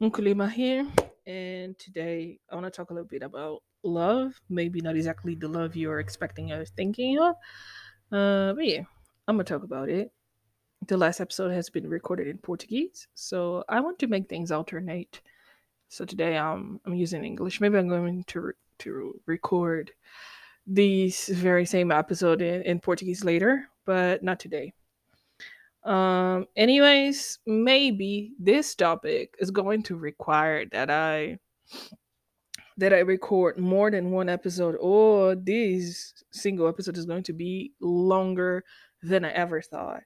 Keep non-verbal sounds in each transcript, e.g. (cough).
Nkulima here, and today I want to talk a little bit about love. Maybe not exactly the love you're expecting or thinking of, uh, but yeah, I'm gonna talk about it. The last episode has been recorded in Portuguese, so I want to make things alternate. So today um, I'm using English. Maybe I'm going to re- to record this very same episode in, in Portuguese later, but not today. Um, anyways, maybe this topic is going to require that I that I record more than one episode, or this single episode is going to be longer than I ever thought.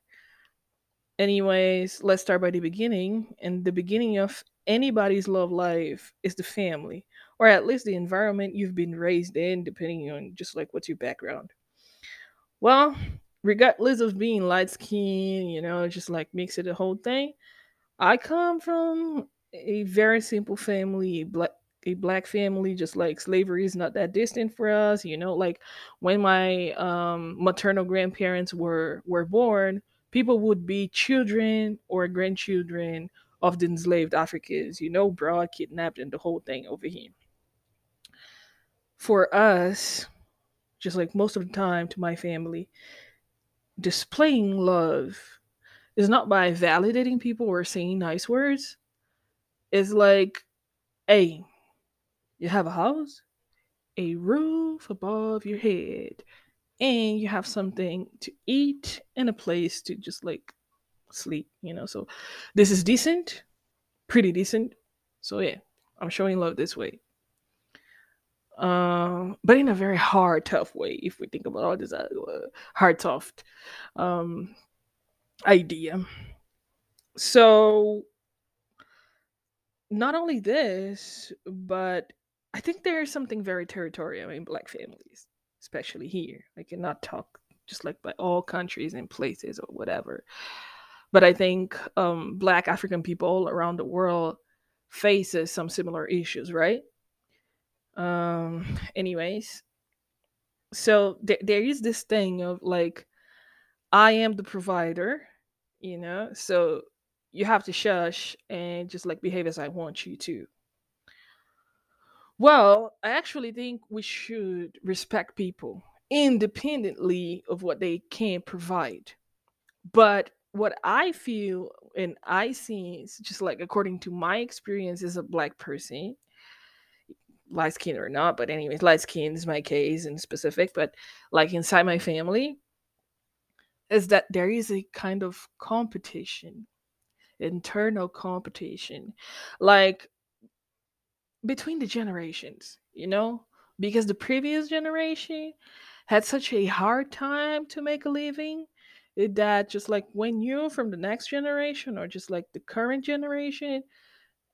Anyways, let's start by the beginning. And the beginning of anybody's love life is the family, or at least the environment you've been raised in, depending on just like what's your background. Well, regardless of being light skinned, you know, just like mix it the whole thing. I come from a very simple family, black a black family, just like slavery is not that distant for us, you know, like when my um maternal grandparents were were born, people would be children or grandchildren of the enslaved Africans, you know, brought, kidnapped, and the whole thing over here. For us, just like most of the time to my family, displaying love is not by validating people or saying nice words. It's like, hey, you have a house, a roof above your head, and you have something to eat and a place to just like sleep, you know. So this is decent, pretty decent. So yeah, I'm showing love this way. Um, but in a very hard, tough way. If we think about all this uh, hard, tough um, idea. So not only this, but I think there's something very territorial in black families, especially here. I cannot talk just like by all countries and places or whatever. But I think um, black African people around the world faces some similar issues, right? Um, anyways, so th- there is this thing of like I am the provider, you know, so you have to shush and just like behave as I want you to. Well, I actually think we should respect people independently of what they can provide. But what I feel and I see is just like according to my experience as a black person, light skin or not, but anyways, light skin is my case in specific, but like inside my family, is that there is a kind of competition, internal competition. Like between the generations, you know? Because the previous generation had such a hard time to make a living that just like when you from the next generation or just like the current generation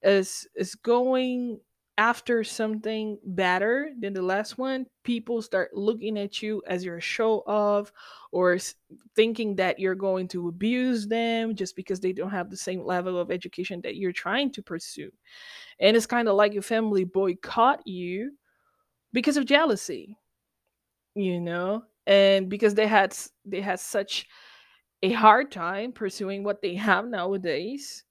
is is going after something better than the last one, people start looking at you as your show off or thinking that you're going to abuse them just because they don't have the same level of education that you're trying to pursue. And it's kind of like your family boycott you because of jealousy you know? And because they had they had such a hard time pursuing what they have nowadays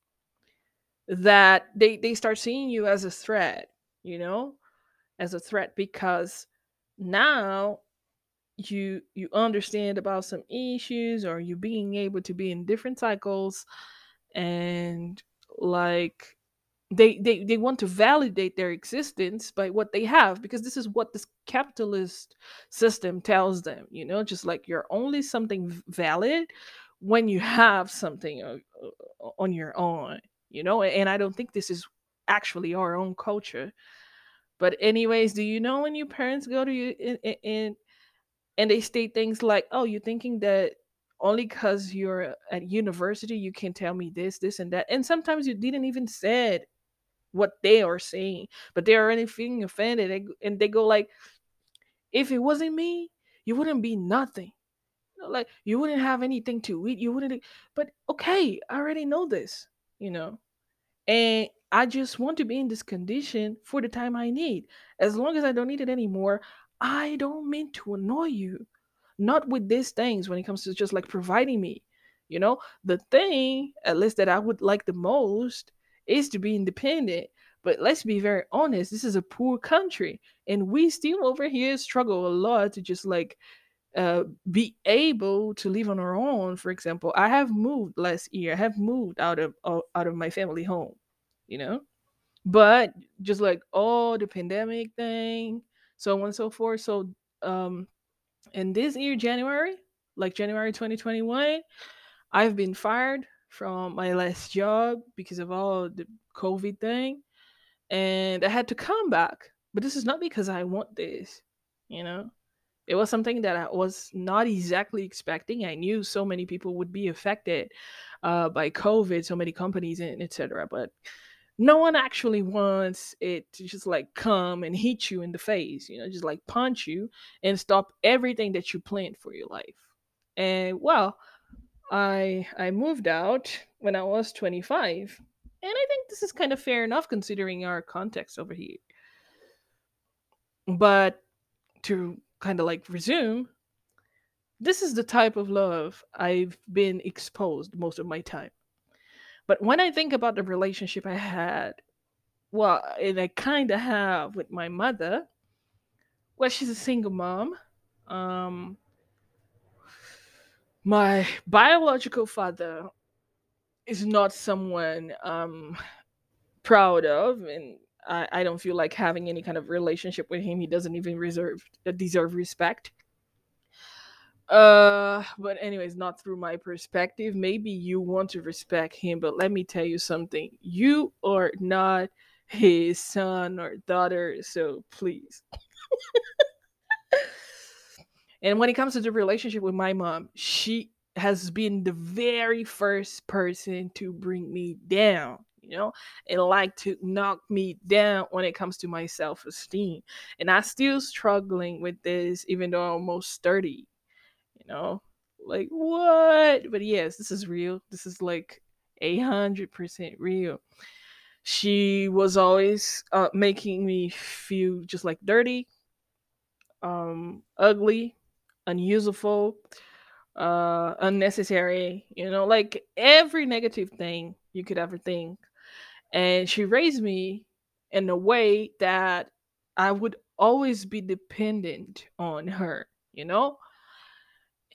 that they they start seeing you as a threat you know as a threat because now you you understand about some issues or you being able to be in different cycles and like they they they want to validate their existence by what they have because this is what this capitalist system tells them you know just like you're only something valid when you have something uh, o- on your own you know and i don't think this is actually our own culture but anyways do you know when your parents go to you in, in and they state things like oh you're thinking that only because you're at university you can tell me this this and that and sometimes you didn't even said what they are saying, but they're already feeling offended, and and they go like, "If it wasn't me, you wouldn't be nothing. Like you wouldn't have anything to eat. You wouldn't." But okay, I already know this, you know, and I just want to be in this condition for the time I need. As long as I don't need it anymore, I don't mean to annoy you. Not with these things when it comes to just like providing me. You know, the thing at least that I would like the most is to be independent. But let's be very honest, this is a poor country, and we still over here struggle a lot to just like uh, be able to live on our own. For example, I have moved last year. I have moved out of uh, out of my family home, you know. But just like all the pandemic thing, so on and so forth. So um, in this year, January, like January 2021, I've been fired from my last job because of all the COVID thing, and I had to come back. But this is not because I want this, you know it was something that I was not exactly expecting. I knew so many people would be affected uh, by COVID, so many companies and etc. But no one actually wants it to just like come and hit you in the face, you know, just like punch you and stop everything that you planned for your life. And well, I I moved out when I was 25, and I think this is kind of fair enough considering our context over here. But to kind of like resume, this is the type of love I've been exposed most of my time. But when I think about the relationship I had, well, and I kind of have with my mother, well, she's a single mom. Um, my biological father is not someone I'm proud of, and I, I don't feel like having any kind of relationship with him. He doesn't even reserve deserve respect. Uh, but anyways, not through my perspective. Maybe you want to respect him, but let me tell you something. You are not his son or daughter, so please. and when it comes to the relationship with my mom, she has been the very first person to bring me down you know, and like to knock me down when it comes to my self esteem. And I'm still struggling with this, even though I'm almost 30, you know, like what? But yes, this is real. This is like a hundred percent real. She was always uh, making me feel just like dirty, um, ugly, unusable, uh, unnecessary. You know, like every negative thing you could ever think and she raised me in a way that I would always be dependent on her, you know?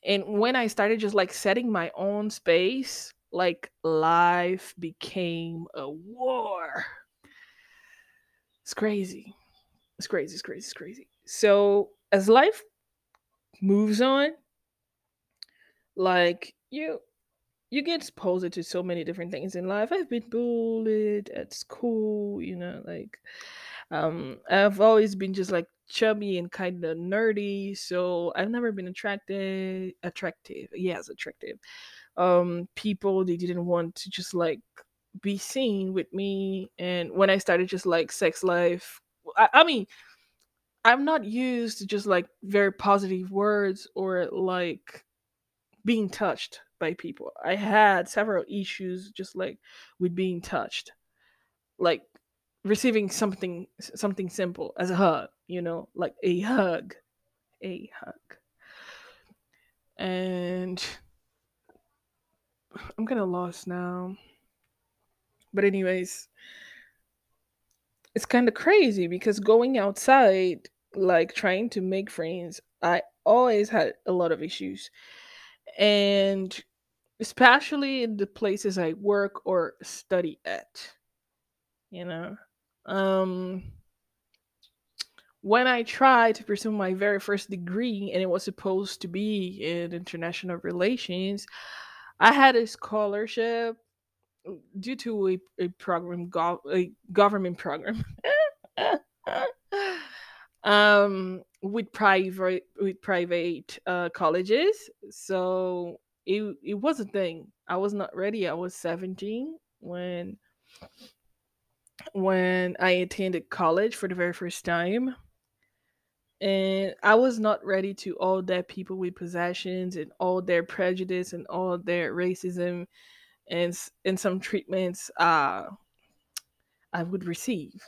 And when I started just like setting my own space, like life became a war. It's crazy. It's crazy, it's crazy, it's crazy. So as life moves on, like you you get exposed to so many different things in life. I've been bullied at school, you know, like um I've always been just like chubby and kind of nerdy, so I've never been attracted attractive. Yes, attractive. Um people they didn't want to just like be seen with me and when I started just like sex life I, I mean I'm not used to just like very positive words or like being touched by people. I had several issues just like with being touched. Like receiving something something simple as a hug, you know, like a hug. A hug. And I'm kind of lost now. But anyways, it's kind of crazy because going outside like trying to make friends, I always had a lot of issues. And especially in the places I work or study at. You know, um, when I tried to pursue my very first degree, and it was supposed to be in international relations, I had a scholarship due to a, a program, a government program. (laughs) um with private with private uh colleges so it it was a thing. I was not ready. I was 17 when when I attended college for the very first time. And I was not ready to all that people with possessions and all their prejudice and all their racism and and some treatments uh I would receive.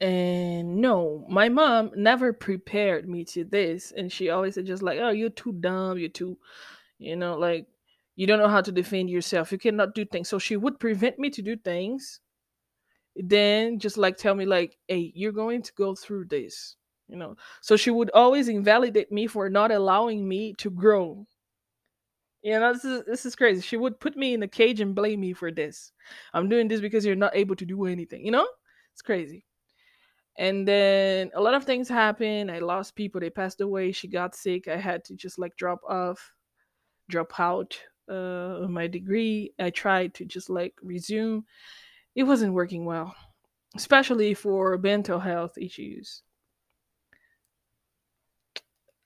And no, my mom never prepared me to this. And she always said, just like, oh, you're too dumb. You're too, you know, like, You don't know how to defend yourself. You cannot do things. So she would prevent me to do things. Then just like tell me like, "Hey, you're going to go through this." You know. So she would always invalidate me for not allowing me to grow. You know, this is this is crazy. She would put me in a cage and blame me for this. I'm doing this because you're not able to do anything. You know? It's crazy. And then a lot of things happened. I lost people. They passed away. She got sick. I had to just like drop off, drop out uh, my degree. I tried to just like resume. It wasn't working well, especially for mental health issues.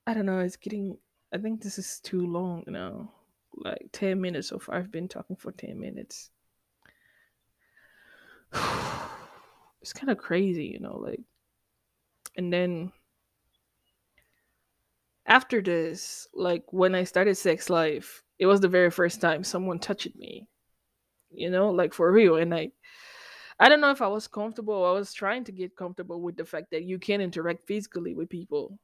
I don't know. It's getting. I think this is too long now. Like ten minutes so far. I've been talking for ten minutes. (sighs) it's kind of crazy, you know. Like, and then after this, like when I started sex life, it was the very first time someone touched me. You know, like for real. And I I don't know if I was comfortable. I was trying to get comfortable with the fact that you can interact physically with people.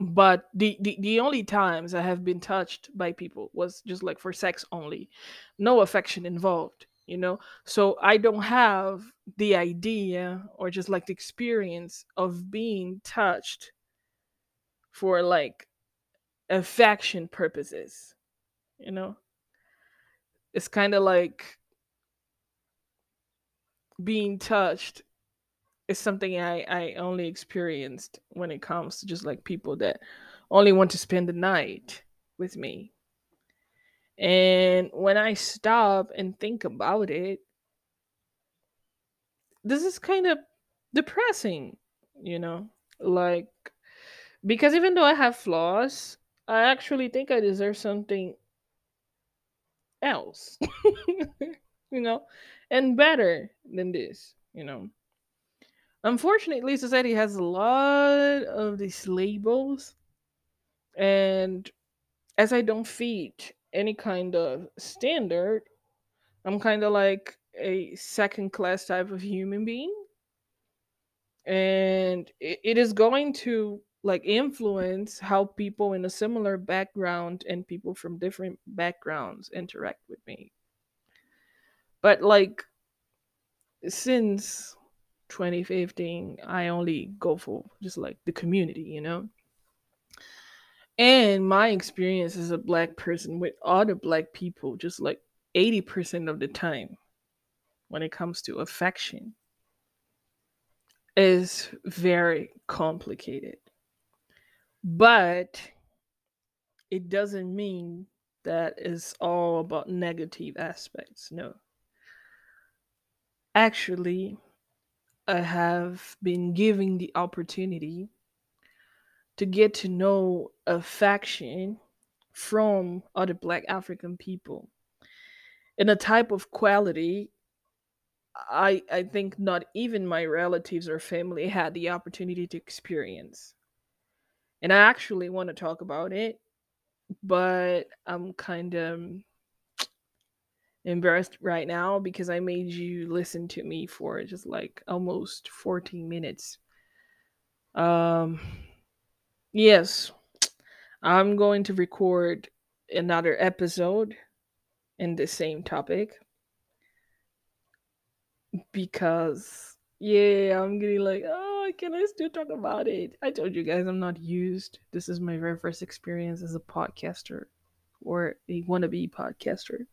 But the, the the only times I have been touched by people was just like for sex only. No affection involved, you know? So I don't have the idea or just like the experience of being touched for like affection purposes, you know? It's kind of like being touched is something I, I only experienced when it comes to just like people that only want to spend the night with me. And when I stop and think about it, this is kind of depressing, you know? Like, because even though I have flaws, I actually think I deserve something else, (laughs) you know, and better than this, you know. Unfortunately, society has a lot of these labels, and as I don't fit any kind of standard, I'm kind of like a second class type of human being, and it, it is going to like influence how people in a similar background and people from different backgrounds interact with me. But like since 2015, I only go for just like the community, you know? And my experience as a black person with other black people, just like 80% of the time when it comes to affection, is very complicated. But it doesn't mean that it's all about negative aspects. No. Actually, I have been given the opportunity to get to know a faction from other black African people in a type of quality I I think not even my relatives or family had the opportunity to experience. And I actually want to talk about it, but I'm kind of embarrassed right now because I made you listen to me for just like almost 14 minutes. Um yes, I'm going to record another episode in the same topic because yeah, I'm getting like, oh, can I still talk about it? I told you guys I'm not used. This is my very first experience as a podcaster or a wannabe podcaster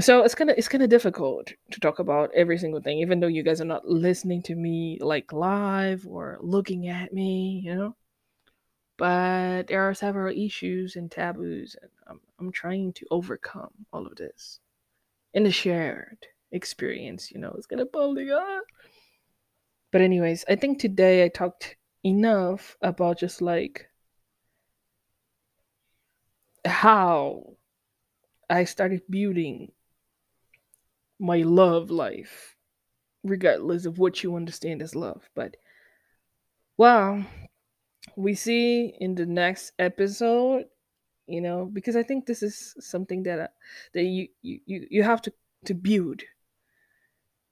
so it's kind of it's kind of difficult to talk about every single thing even though you guys are not listening to me like live or looking at me you know but there are several issues and taboos and i'm, I'm trying to overcome all of this in the shared experience you know it's gonna probably up but anyways i think today i talked enough about just like how I started building my love life, regardless of what you understand as love. But wow, we see in the next episode, you know, because I think this is something that uh, that you you you have to to build.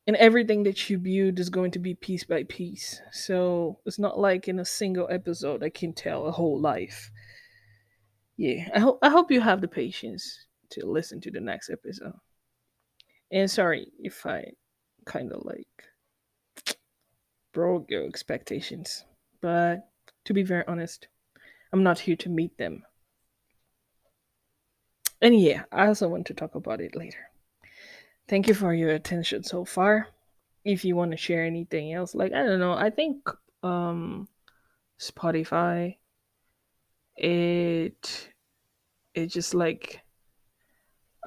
And everything that you build is going to be piece by piece. So it's not like in a single episode I can tell a whole life yeah, I hope I hope you have the patience to listen to the next episode. And sorry if I kind of like broke your expectations, but to be very honest, I'm not here to meet them. And yeah, I also want to talk about it later. Thank you for your attention so far. If you want to share anything else, like I don't know, I think um Spotify it it just like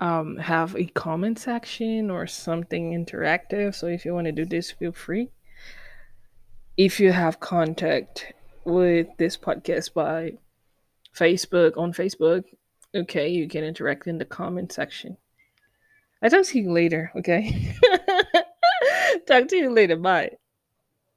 um have a comment section or something interactive. So if you want to do this, feel free. If you have contact with this podcast by Facebook on Facebook, okay, you can interact in the comment section. I talk to you later, okay? (laughs) talk to you later. Bye.